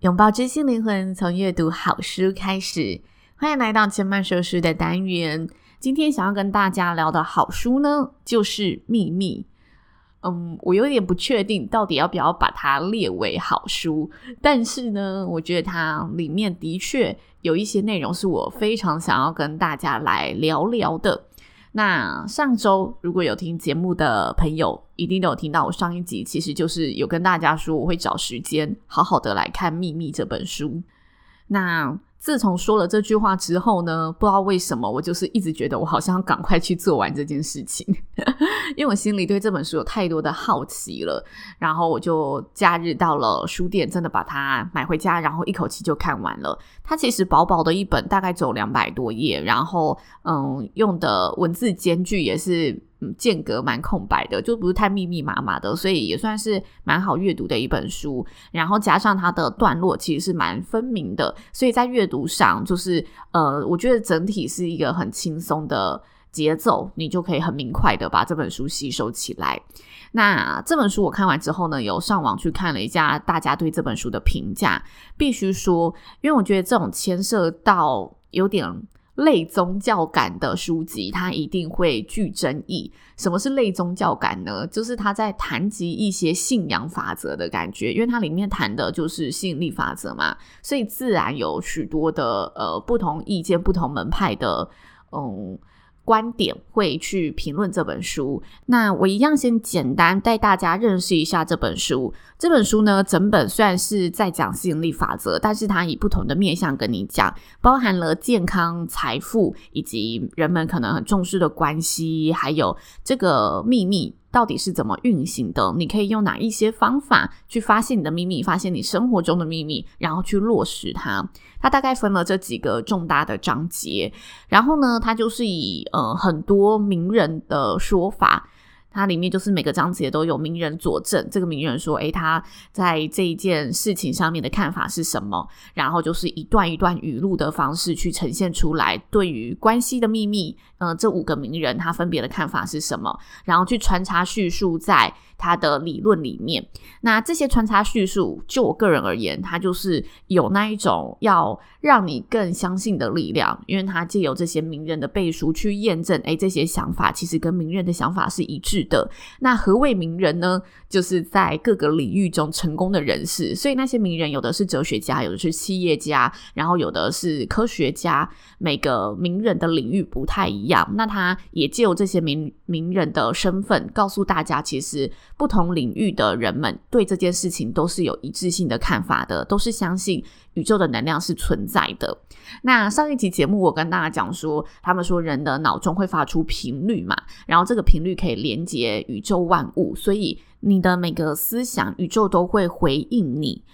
拥抱知性灵魂，从阅读好书开始。欢迎来到千曼说书的单元。今天想要跟大家聊的好书呢，就是《秘密》。嗯，我有点不确定到底要不要把它列为好书，但是呢，我觉得它里面的确有一些内容是我非常想要跟大家来聊聊的。那上周如果有听节目的朋友，一定都有听到我上一集，其实就是有跟大家说，我会找时间好好的来看《秘密》这本书。那自从说了这句话之后呢，不知道为什么，我就是一直觉得我好像要赶快去做完这件事情，因为我心里对这本书有太多的好奇了。然后我就假日到了书店，真的把它买回家，然后一口气就看完了。它其实薄薄的一本，大概只有两百多页，然后嗯，用的文字间距也是。嗯，间隔蛮空白的，就不是太密密麻麻的，所以也算是蛮好阅读的一本书。然后加上它的段落其实是蛮分明的，所以在阅读上就是呃，我觉得整体是一个很轻松的节奏，你就可以很明快的把这本书吸收起来。那这本书我看完之后呢，有上网去看了一下大家对这本书的评价，必须说，因为我觉得这种牵涉到有点。类宗教感的书籍，它一定会具争议。什么是类宗教感呢？就是他在谈及一些信仰法则的感觉，因为它里面谈的就是吸引力法则嘛，所以自然有许多的呃不同意见、不同门派的嗯。观点会去评论这本书，那我一样先简单带大家认识一下这本书。这本书呢，整本虽然是在讲吸引力法则，但是它以不同的面向跟你讲，包含了健康、财富以及人们可能很重视的关系，还有这个秘密。到底是怎么运行的？你可以用哪一些方法去发现你的秘密，发现你生活中的秘密，然后去落实它。它大概分了这几个重大的章节，然后呢，它就是以呃很多名人的说法。它里面就是每个章节都有名人佐证，这个名人说，诶，他在这一件事情上面的看法是什么？然后就是一段一段语录的方式去呈现出来，对于关系的秘密，呃，这五个名人他分别的看法是什么？然后去穿插叙述在他的理论里面。那这些穿插叙述，就我个人而言，它就是有那一种要让你更相信的力量，因为他借由这些名人的背书去验证，诶，这些想法其实跟名人的想法是一致的。那何谓名人呢？就是在各个领域中成功的人士。所以那些名人有的是哲学家，有的是企业家，然后有的是科学家。每个名人的领域不太一。样那他也借由这些名名人的身份，告诉大家，其实不同领域的人们对这件事情都是有一致性的看法的，都是相信宇宙的能量是存在的。那上一集节目我跟大家讲说，他们说人的脑中会发出频率嘛，然后这个频率可以连接宇宙万物，所以你的每个思想，宇宙都会回应你。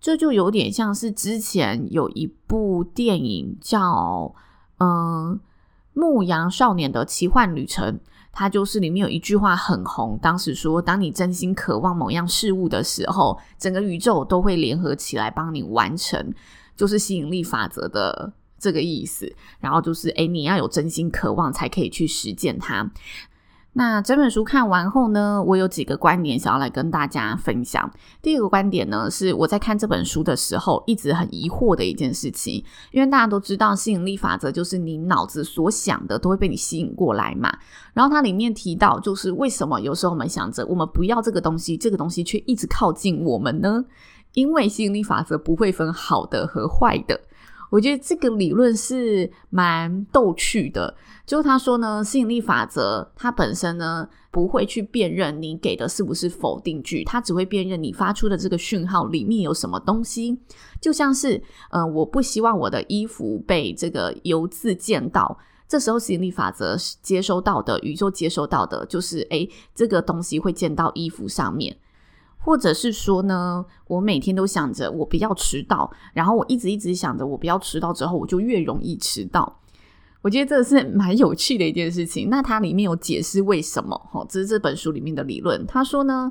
这就有点像是之前有一部电影叫嗯《牧羊少年的奇幻旅程》，它就是里面有一句话很红，当时说，当你真心渴望某样事物的时候，整个宇宙都会联合起来帮你完成。就是吸引力法则的这个意思，然后就是，诶，你要有真心渴望才可以去实践它。那整本书看完后呢，我有几个观点想要来跟大家分享。第一个观点呢，是我在看这本书的时候一直很疑惑的一件事情，因为大家都知道吸引力法则就是你脑子所想的都会被你吸引过来嘛。然后它里面提到，就是为什么有时候我们想着我们不要这个东西，这个东西却一直靠近我们呢？因为吸引力法则不会分好的和坏的，我觉得这个理论是蛮逗趣的。就他说呢，吸引力法则它本身呢不会去辨认你给的是不是否定句，它只会辨认你发出的这个讯号里面有什么东西。就像是，呃，我不希望我的衣服被这个油渍溅到。这时候吸引力法则接收到的宇宙接收到的就是，诶，这个东西会溅到衣服上面，或者是说呢，我每天都想着我不要迟到，然后我一直一直想着我不要迟到之后，我就越容易迟到。我觉得这是蛮有趣的一件事情。那它里面有解释为什么？哈，这是这本书里面的理论。他说呢，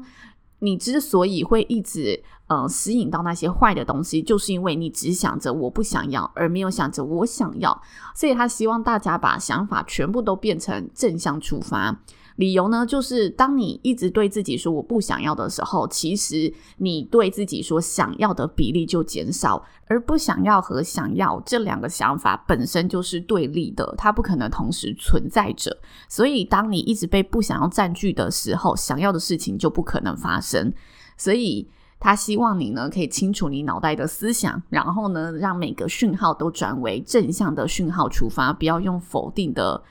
你之所以会一直呃吸引到那些坏的东西，就是因为你只想着我不想要，而没有想着我想要。所以他希望大家把想法全部都变成正向出发。理由呢，就是当你一直对自己说我不想要的时候，其实你对自己说想要的比例就减少，而不想要和想要这两个想法本身就是对立的，它不可能同时存在着。所以，当你一直被不想要占据的时候，想要的事情就不可能发生。所以，他希望你呢可以清楚你脑袋的思想，然后呢，让每个讯号都转为正向的讯号出发，不要用否定的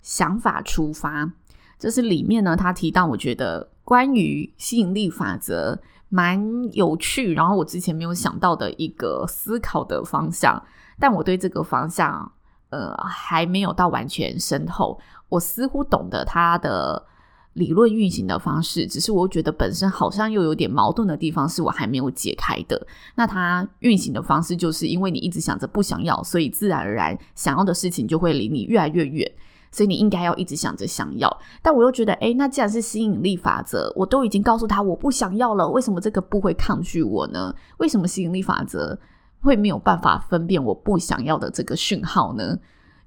想法出发。这是里面呢，他提到我觉得关于吸引力法则蛮有趣，然后我之前没有想到的一个思考的方向，但我对这个方向呃还没有到完全深透，我似乎懂得他的理论运行的方式，只是我觉得本身好像又有点矛盾的地方是我还没有解开的。那它运行的方式就是因为你一直想着不想要，所以自然而然想要的事情就会离你越来越远。所以你应该要一直想着想要，但我又觉得，诶，那既然是吸引力法则，我都已经告诉他我不想要了，为什么这个不会抗拒我呢？为什么吸引力法则会没有办法分辨我不想要的这个讯号呢？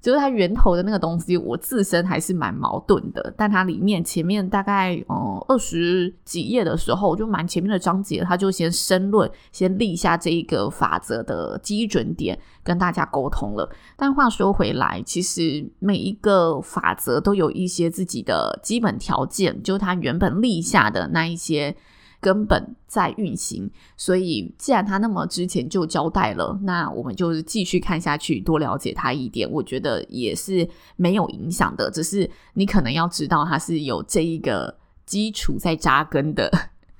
就是它源头的那个东西，我自身还是蛮矛盾的。但它里面前面大概嗯二十几页的时候，就蛮前面的章节，他就先申论，先立下这一个法则的基准点，跟大家沟通了。但话说回来，其实每一个法则都有一些自己的基本条件，就是他原本立下的那一些。根本在运行，所以既然他那么之前就交代了，那我们就继续看下去，多了解他一点，我觉得也是没有影响的。只是你可能要知道，他是有这一个基础在扎根的，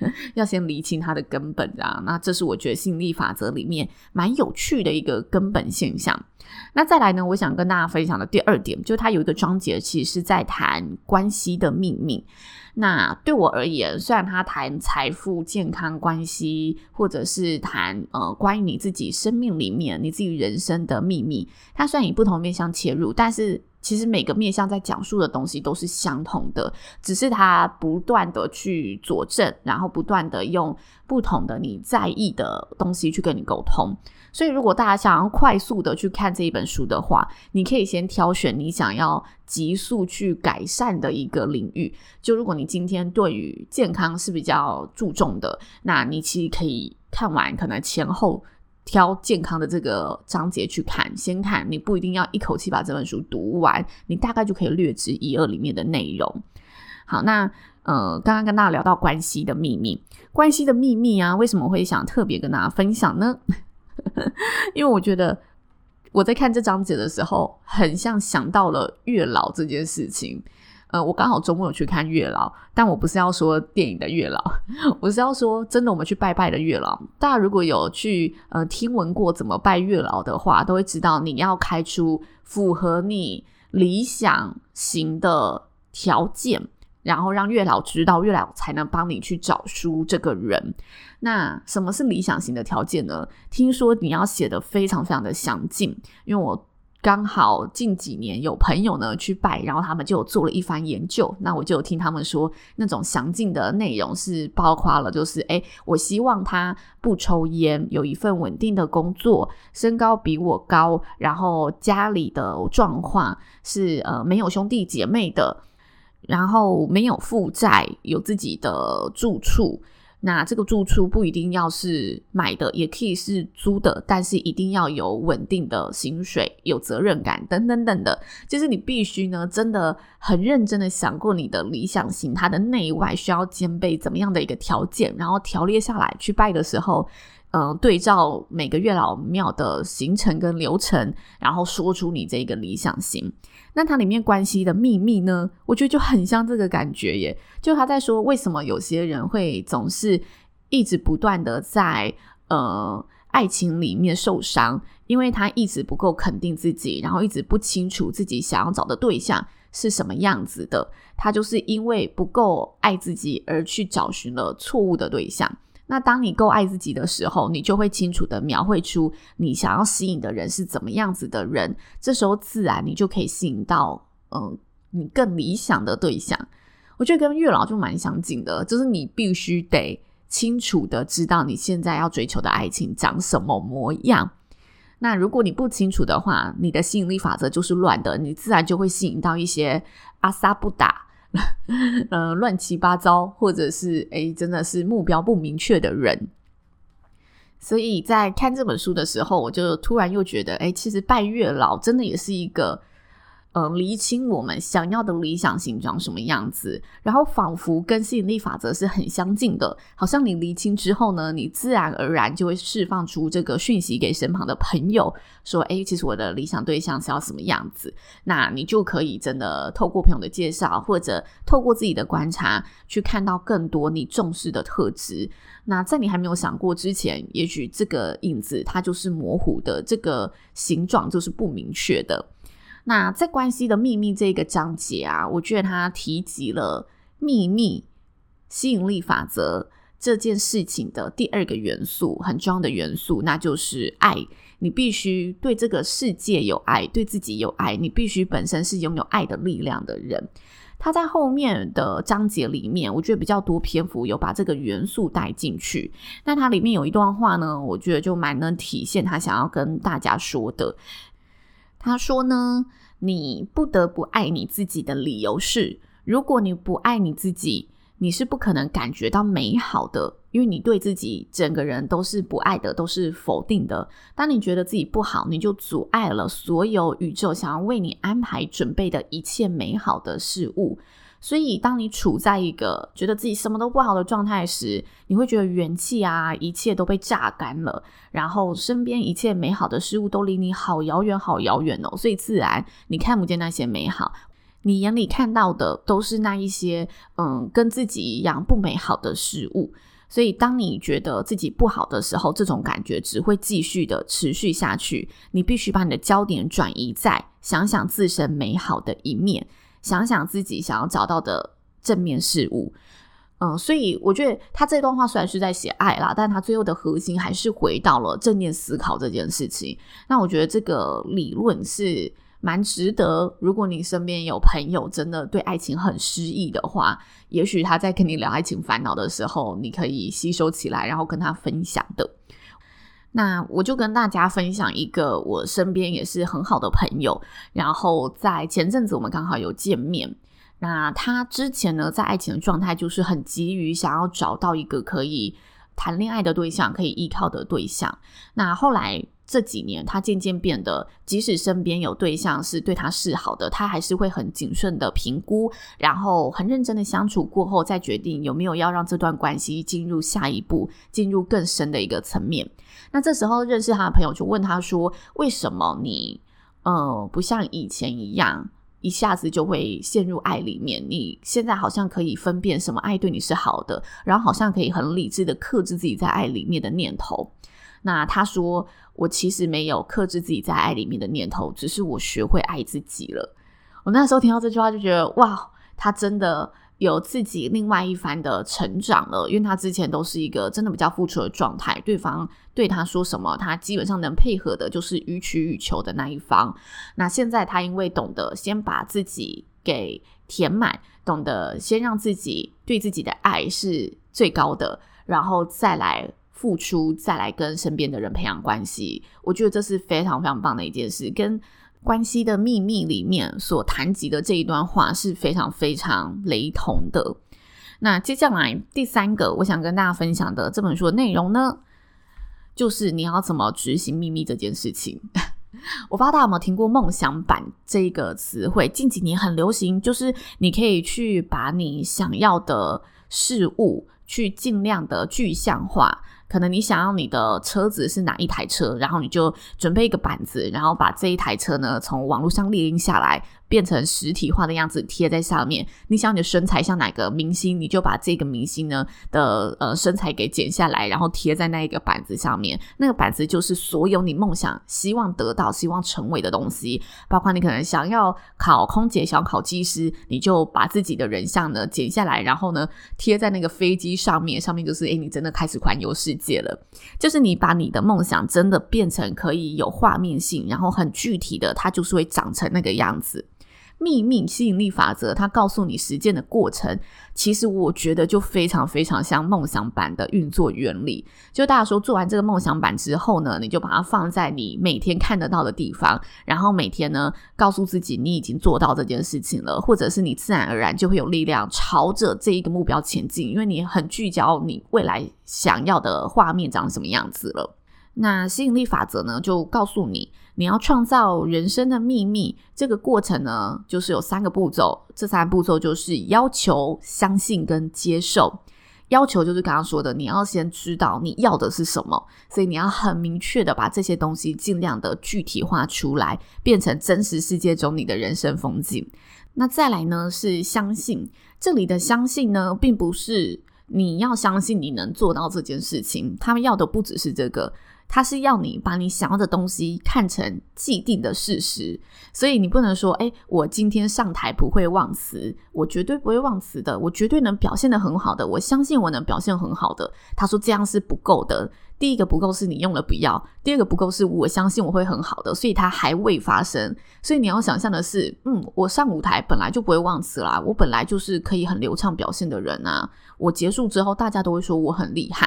要先厘清它的根本啊。那这是我觉得吸引力法则里面蛮有趣的一个根本现象。那再来呢，我想跟大家分享的第二点，就是它有一个章节，其实是在谈关系的秘密。那对我而言，虽然他谈财富、健康、关系，或者是谈呃关于你自己生命里面你自己人生的秘密，他虽然以不同面向切入，但是其实每个面向在讲述的东西都是相同的，只是他不断的去佐证，然后不断的用不同的你在意的东西去跟你沟通。所以，如果大家想要快速的去看这一本书的话，你可以先挑选你想要急速去改善的一个领域。就如果你今天对于健康是比较注重的，那你其实可以看完，可能前后挑健康的这个章节去看。先看，你不一定要一口气把这本书读完，你大概就可以略知一二里面的内容。好，那呃，刚刚跟大家聊到关系的秘密，关系的秘密啊，为什么会想特别跟大家分享呢？因为我觉得我在看这章节的时候，很像想到了月老这件事情。呃，我刚好周末有去看月老，但我不是要说电影的月老，我是要说真的，我们去拜拜的月老。大家如果有去呃听闻过怎么拜月老的话，都会知道你要开出符合你理想型的条件。然后让月老知道，月老才能帮你去找出这个人。那什么是理想型的条件呢？听说你要写的非常非常的详尽，因为我刚好近几年有朋友呢去拜，然后他们就做了一番研究。那我就听他们说，那种详尽的内容是包括了，就是诶，我希望他不抽烟，有一份稳定的工作，身高比我高，然后家里的状况是呃没有兄弟姐妹的。然后没有负债，有自己的住处。那这个住处不一定要是买的，也可以是租的，但是一定要有稳定的薪水、有责任感等等等的。就是你必须呢，真的很认真的想过你的理想型，它的内外需要兼备怎么样的一个条件，然后条列下来去拜的时候。嗯、对照每个月老庙的行程跟流程，然后说出你这个理想型。那它里面关系的秘密呢？我觉得就很像这个感觉耶。就他在说，为什么有些人会总是一直不断的在呃爱情里面受伤，因为他一直不够肯定自己，然后一直不清楚自己想要找的对象是什么样子的。他就是因为不够爱自己而去找寻了错误的对象。那当你够爱自己的时候，你就会清楚地描绘出你想要吸引的人是怎么样子的人。这时候自然你就可以吸引到嗯你更理想的对象。我觉得跟月老就蛮相近的，就是你必须得。清楚的知道你现在要追求的爱情长什么模样。那如果你不清楚的话，你的吸引力法则就是乱的，你自然就会吸引到一些阿萨布达，呃，乱七八糟，或者是诶，真的是目标不明确的人。所以在看这本书的时候，我就突然又觉得，诶，其实拜月老真的也是一个。呃，厘清我们想要的理想形状什么样子，然后仿佛跟吸引力法则是很相近的，好像你厘清之后呢，你自然而然就会释放出这个讯息给身旁的朋友，说，诶，其实我的理想对象是要什么样子，那你就可以真的透过朋友的介绍，或者透过自己的观察，去看到更多你重视的特质。那在你还没有想过之前，也许这个影子它就是模糊的，这个形状就是不明确的。那在关系的秘密这个章节啊，我觉得他提及了秘密吸引力法则这件事情的第二个元素，很重要的元素，那就是爱。你必须对这个世界有爱，对自己有爱，你必须本身是拥有爱的力量的人。他在后面的章节里面，我觉得比较多篇幅有把这个元素带进去。那它里面有一段话呢，我觉得就蛮能体现他想要跟大家说的。他说呢，你不得不爱你自己的理由是，如果你不爱你自己，你是不可能感觉到美好的，因为你对自己整个人都是不爱的，都是否定的。当你觉得自己不好，你就阻碍了所有宇宙想要为你安排准备的一切美好的事物。所以，当你处在一个觉得自己什么都不好的状态时，你会觉得元气啊，一切都被榨干了，然后身边一切美好的事物都离你好遥远、好遥远哦。所以，自然你看不见那些美好，你眼里看到的都是那一些嗯，跟自己一样不美好的事物。所以，当你觉得自己不好的时候，这种感觉只会继续的持续下去。你必须把你的焦点转移在想想自身美好的一面。想想自己想要找到的正面事物，嗯，所以我觉得他这段话虽然是在写爱啦，但他最后的核心还是回到了正念思考这件事情。那我觉得这个理论是蛮值得，如果你身边有朋友真的对爱情很失意的话，也许他在跟你聊爱情烦恼的时候，你可以吸收起来，然后跟他分享的。那我就跟大家分享一个我身边也是很好的朋友，然后在前阵子我们刚好有见面。那他之前呢，在爱情的状态就是很急于想要找到一个可以谈恋爱的对象，可以依靠的对象。那后来。这几年，他渐渐变得，即使身边有对象是对他示好的，他还是会很谨慎的评估，然后很认真的相处过后，再决定有没有要让这段关系进入下一步，进入更深的一个层面。那这时候认识他的朋友就问他说：“为什么你，呃，不像以前一样，一下子就会陷入爱里面？你现在好像可以分辨什么爱对你是好的，然后好像可以很理智的克制自己在爱里面的念头。”那他说：“我其实没有克制自己在爱里面的念头，只是我学会爱自己了。”我那时候听到这句话就觉得，哇，他真的有自己另外一番的成长了。因为他之前都是一个真的比较付出的状态，对方对他说什么，他基本上能配合的就是予取予求的那一方。那现在他因为懂得先把自己给填满，懂得先让自己对自己的爱是最高的，然后再来。付出，再来跟身边的人培养关系，我觉得这是非常非常棒的一件事。跟关系的秘密里面所谈及的这一段话是非常非常雷同的。那接下来第三个，我想跟大家分享的这本书的内容呢，就是你要怎么执行秘密这件事情。我不知道大家有没有听过“梦想版”这个词汇，近几年很流行，就是你可以去把你想要的事物去尽量的具象化。可能你想要你的车子是哪一台车，然后你就准备一个板子，然后把这一台车呢从网络上列印下来，变成实体化的样子贴在上面。你想你的身材像哪个明星，你就把这个明星呢的呃身材给剪下来，然后贴在那一个板子上面。那个板子就是所有你梦想、希望得到、希望成为的东西，包括你可能想要考空姐、想要考机师，你就把自己的人像呢剪下来，然后呢贴在那个飞机上面，上面就是诶，你真的开始环游世界了。就是你把你的梦想真的变成可以有画面性，然后很具体的，它就是会长成那个样子。秘密吸引力法则，它告诉你实践的过程，其实我觉得就非常非常像梦想版的运作原理。就大家说做完这个梦想版之后呢，你就把它放在你每天看得到的地方，然后每天呢告诉自己你已经做到这件事情了，或者是你自然而然就会有力量朝着这一个目标前进，因为你很聚焦你未来想要的画面长什么样子了。那吸引力法则呢，就告诉你，你要创造人生的秘密。这个过程呢，就是有三个步骤。这三个步骤就是要求、相信跟接受。要求就是刚刚说的，你要先知道你要的是什么，所以你要很明确的把这些东西尽量的具体化出来，变成真实世界中你的人生风景。那再来呢，是相信。这里的相信呢，并不是你要相信你能做到这件事情，他们要的不只是这个。他是要你把你想要的东西看成既定的事实，所以你不能说：“诶，我今天上台不会忘词，我绝对不会忘词的，我绝对能表现得很好的，我相信我能表现很好的。”他说这样是不够的。第一个不够是你用了不要，第二个不够是我相信我会很好的，所以它还未发生。所以你要想象的是，嗯，我上舞台本来就不会忘词啦，我本来就是可以很流畅表现的人啊。我结束之后，大家都会说我很厉害。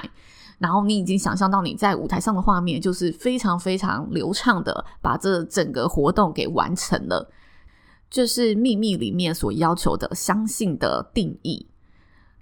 然后你已经想象到你在舞台上的画面，就是非常非常流畅的把这整个活动给完成了。就是秘密里面所要求的相信的定义。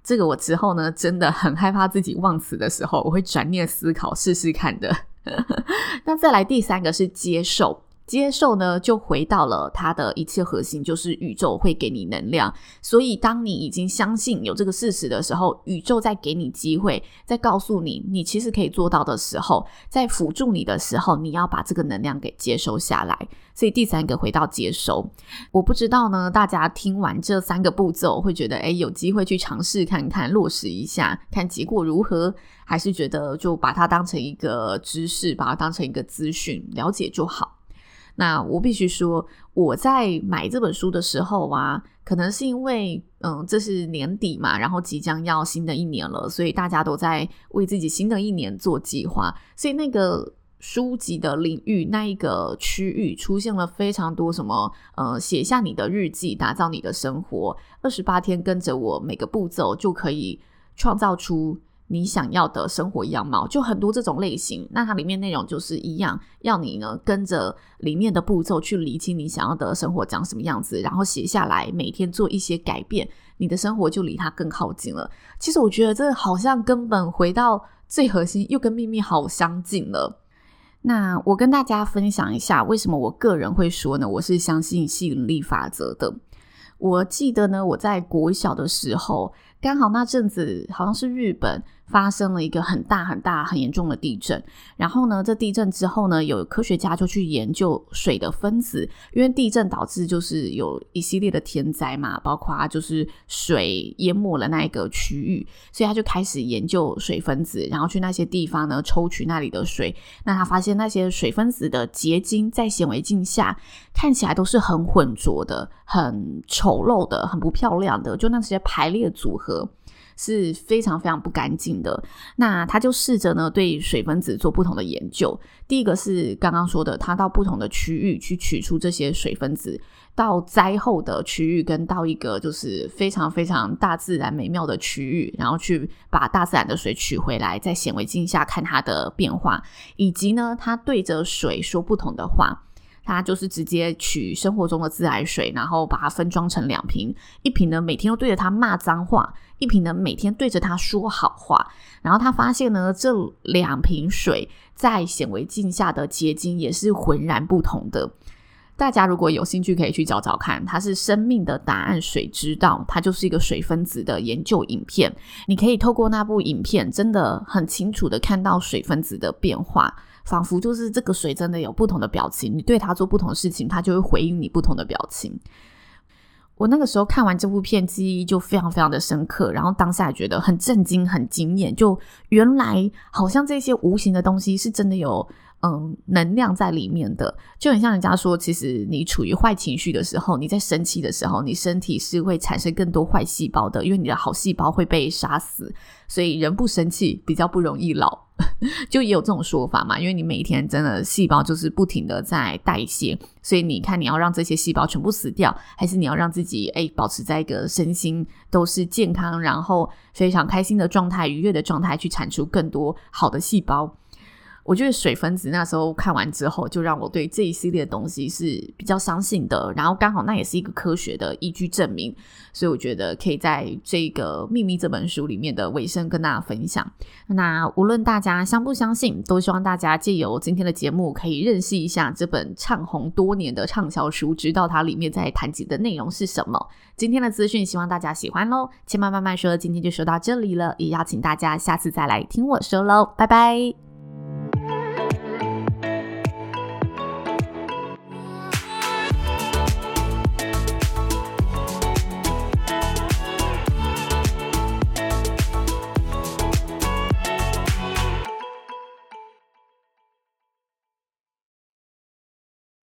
这个我之后呢，真的很害怕自己忘词的时候，我会转念思考试试看的。那再来第三个是接受。接受呢，就回到了它的一切核心，就是宇宙会给你能量。所以，当你已经相信有这个事实的时候，宇宙在给你机会，在告诉你你其实可以做到的时候，在辅助你的时候，你要把这个能量给接收下来。所以，第三个回到接收，我不知道呢，大家听完这三个步骤，会觉得诶，有机会去尝试看看，落实一下，看结果如何，还是觉得就把它当成一个知识，把它当成一个资讯，了解就好。那我必须说，我在买这本书的时候啊，可能是因为，嗯，这是年底嘛，然后即将要新的一年了，所以大家都在为自己新的一年做计划，所以那个书籍的领域那一个区域出现了非常多什么，呃，写下你的日记，打造你的生活，二十八天跟着我，每个步骤就可以创造出。你想要的生活样貌，就很多这种类型。那它里面内容就是一样，要你呢跟着里面的步骤去理清你想要的生活长什么样子，然后写下来，每天做一些改变，你的生活就离它更靠近了。其实我觉得这好像根本回到最核心，又跟秘密好相近了。那我跟大家分享一下，为什么我个人会说呢？我是相信吸引力法则的。我记得呢，我在国小的时候，刚好那阵子好像是日本。发生了一个很大很大很严重的地震，然后呢，这地震之后呢，有科学家就去研究水的分子，因为地震导致就是有一系列的天灾嘛，包括就是水淹没了那一个区域，所以他就开始研究水分子，然后去那些地方呢抽取那里的水，那他发现那些水分子的结晶在显微镜下看起来都是很浑浊的、很丑陋的、很不漂亮的，就那些排列组合。是非常非常不干净的。那他就试着呢，对水分子做不同的研究。第一个是刚刚说的，他到不同的区域去取出这些水分子，到灾后的区域，跟到一个就是非常非常大自然美妙的区域，然后去把大自然的水取回来，在显微镜下看它的变化，以及呢，他对着水说不同的话。他就是直接取生活中的自来水，然后把它分装成两瓶，一瓶呢每天都对着他骂脏话，一瓶呢每天对着他说好话。然后他发现呢，这两瓶水在显微镜下的结晶也是浑然不同的。大家如果有兴趣，可以去找找看，它是《生命的答案：水之道》，它就是一个水分子的研究影片。你可以透过那部影片，真的很清楚的看到水分子的变化。仿佛就是这个水真的有不同的表情，你对它做不同的事情，它就会回应你不同的表情。我那个时候看完这部片，记忆就非常非常的深刻，然后当下觉得很震惊、很惊艳。就原来好像这些无形的东西是真的有嗯能量在里面的，就很像人家说，其实你处于坏情绪的时候，你在生气的时候，你身体是会产生更多坏细胞的，因为你的好细胞会被杀死，所以人不生气比较不容易老。就也有这种说法嘛，因为你每一天真的细胞就是不停的在代谢，所以你看你要让这些细胞全部死掉，还是你要让自己诶、保持在一个身心都是健康，然后非常开心的状态、愉悦的状态，去产出更多好的细胞。我觉得水分子那时候看完之后，就让我对这一系列的东西是比较相信的。然后刚好那也是一个科学的依据证明，所以我觉得可以在这个《秘密》这本书里面的尾声跟大家分享。那无论大家相不相信，都希望大家借由今天的节目，可以认识一下这本畅红多年的畅销书，知道它里面在谈及的内容是什么。今天的资讯，希望大家喜欢喽。千嫚慢慢说，今天就说到这里了，也邀请大家下次再来听我说喽，拜拜。